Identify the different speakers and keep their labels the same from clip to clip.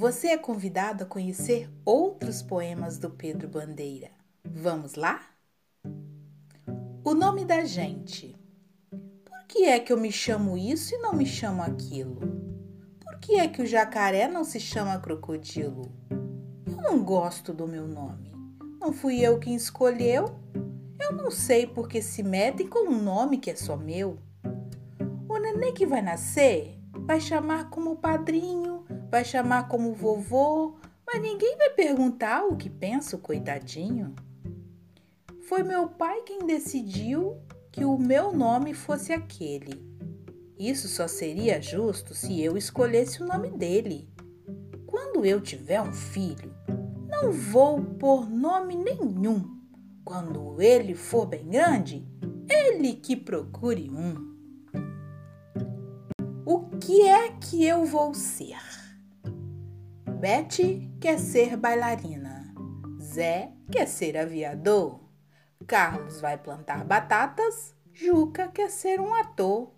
Speaker 1: você é convidado a conhecer outros poemas do Pedro Bandeira. Vamos lá? O nome da gente. Por que é que eu me chamo isso e não me chamo aquilo? Por que é que o jacaré não se chama crocodilo? Eu não gosto do meu nome. Não fui eu quem escolheu. Eu não sei por que se metem com um nome que é só meu. O neném que vai nascer vai chamar como padrinho, vai chamar como vovô, mas ninguém vai perguntar o que pensa o coitadinho. Foi meu pai quem decidiu que o meu nome fosse aquele. Isso só seria justo se eu escolhesse o nome dele. Quando eu tiver um filho, não vou pôr nome nenhum. Quando ele for bem grande, ele que procure um. O que é que eu vou ser? Betty quer ser bailarina. Zé quer ser aviador. Carlos vai plantar batatas. Juca quer ser um ator.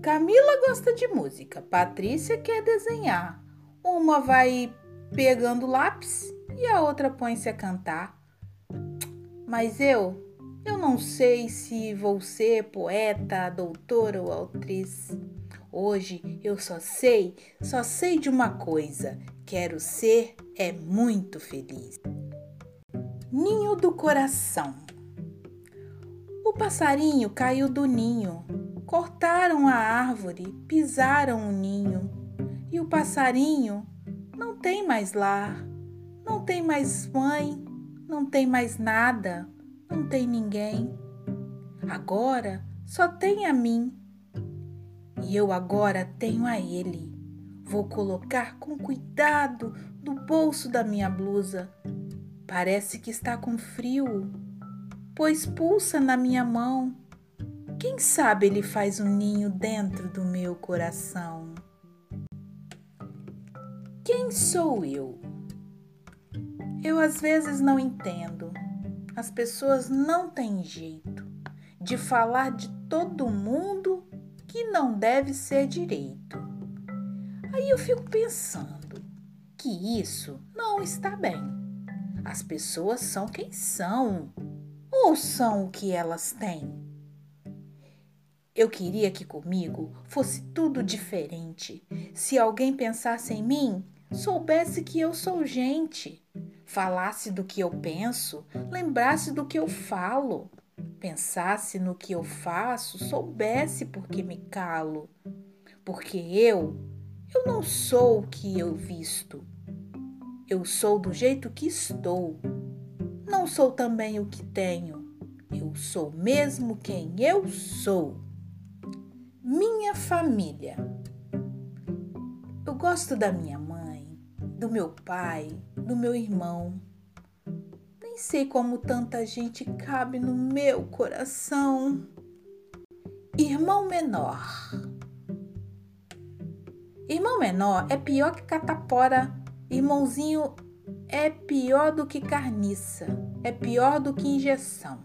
Speaker 1: Camila gosta de música. Patrícia quer desenhar. Uma vai pegando lápis e a outra põe-se a cantar. Mas eu, eu não sei se vou ser poeta, doutora ou atriz. Hoje eu só sei, só sei de uma coisa: quero ser é muito feliz. Ninho do coração. O passarinho caiu do ninho. Cortaram a árvore, pisaram o ninho. E o passarinho não tem mais lar, não tem mais mãe, não tem mais nada, não tem ninguém. Agora só tem a mim. E eu agora tenho a ele. Vou colocar com cuidado no bolso da minha blusa. Parece que está com frio pois pulsa na minha mão. Quem sabe ele faz um ninho dentro do meu coração? Quem sou eu? Eu às vezes não entendo. As pessoas não têm jeito de falar de todo mundo que não deve ser direito. Aí eu fico pensando que isso não está bem. As pessoas são quem são ou são o que elas têm? Eu queria que comigo fosse tudo diferente. Se alguém pensasse em mim, soubesse que eu sou gente, falasse do que eu penso, lembrasse do que eu falo, pensasse no que eu faço, soubesse por que me calo. Porque eu, eu não sou o que eu visto. Eu sou do jeito que estou não sou também o que tenho, eu sou mesmo quem eu sou. Minha família. Eu gosto da minha mãe, do meu pai, do meu irmão. Nem sei como tanta gente cabe no meu coração. Irmão menor. Irmão menor é pior que catapora. Irmãozinho é pior do que carniça, é pior do que injeção.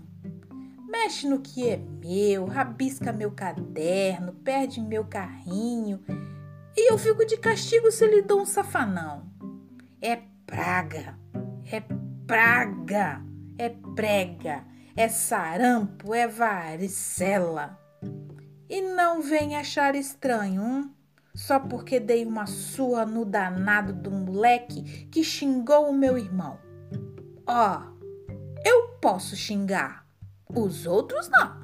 Speaker 1: Mexe no que é meu, rabisca meu caderno, perde meu carrinho e eu fico de castigo se lhe dou um safanão. É praga, é praga, é prega, é sarampo, é varicela. E não vem achar estranho, hein? Só porque dei uma surra no danado do moleque que xingou o meu irmão. Ó, oh, eu posso xingar, os outros não.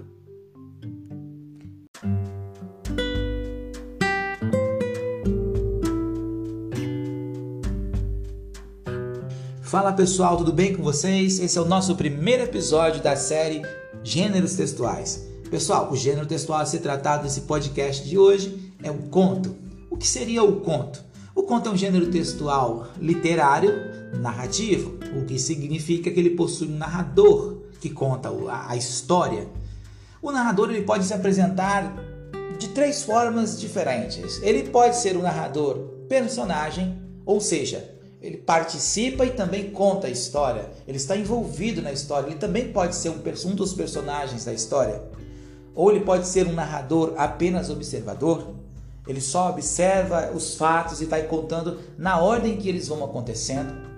Speaker 2: Fala pessoal, tudo bem com vocês? Esse é o nosso primeiro episódio da série Gêneros Textuais. Pessoal, o gênero textual a ser tratado nesse podcast de hoje é o conto. O que seria o conto? O conto é um gênero textual literário narrativo, o que significa que ele possui um narrador que conta a história. O narrador ele pode se apresentar de três formas diferentes. Ele pode ser um narrador personagem, ou seja, ele participa e também conta a história. Ele está envolvido na história. Ele também pode ser um, um dos personagens da história. Ou ele pode ser um narrador apenas observador. Ele só observa os fatos e vai contando na ordem que eles vão acontecendo.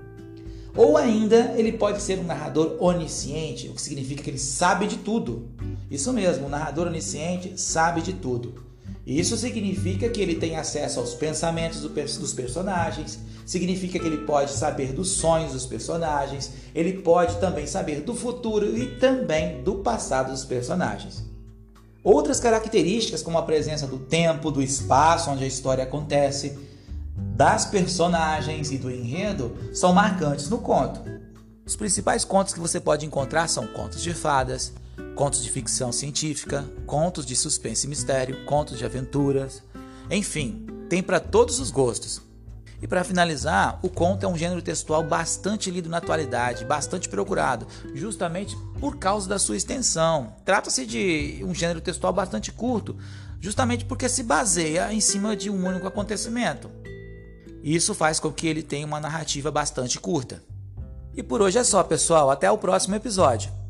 Speaker 2: Ou ainda, ele pode ser um narrador onisciente, o que significa que ele sabe de tudo. Isso mesmo, o narrador onisciente sabe de tudo. Isso significa que ele tem acesso aos pensamentos dos personagens, significa que ele pode saber dos sonhos dos personagens, ele pode também saber do futuro e também do passado dos personagens. Outras características, como a presença do tempo, do espaço onde a história acontece, das personagens e do enredo, são marcantes no conto. Os principais contos que você pode encontrar são contos de fadas, contos de ficção científica, contos de suspense e mistério, contos de aventuras, enfim, tem para todos os gostos. E para finalizar, o conto é um gênero textual bastante lido na atualidade, bastante procurado, justamente por causa da sua extensão. Trata-se de um gênero textual bastante curto, justamente porque se baseia em cima de um único acontecimento. Isso faz com que ele tenha uma narrativa bastante curta. E por hoje é só, pessoal. Até o próximo episódio.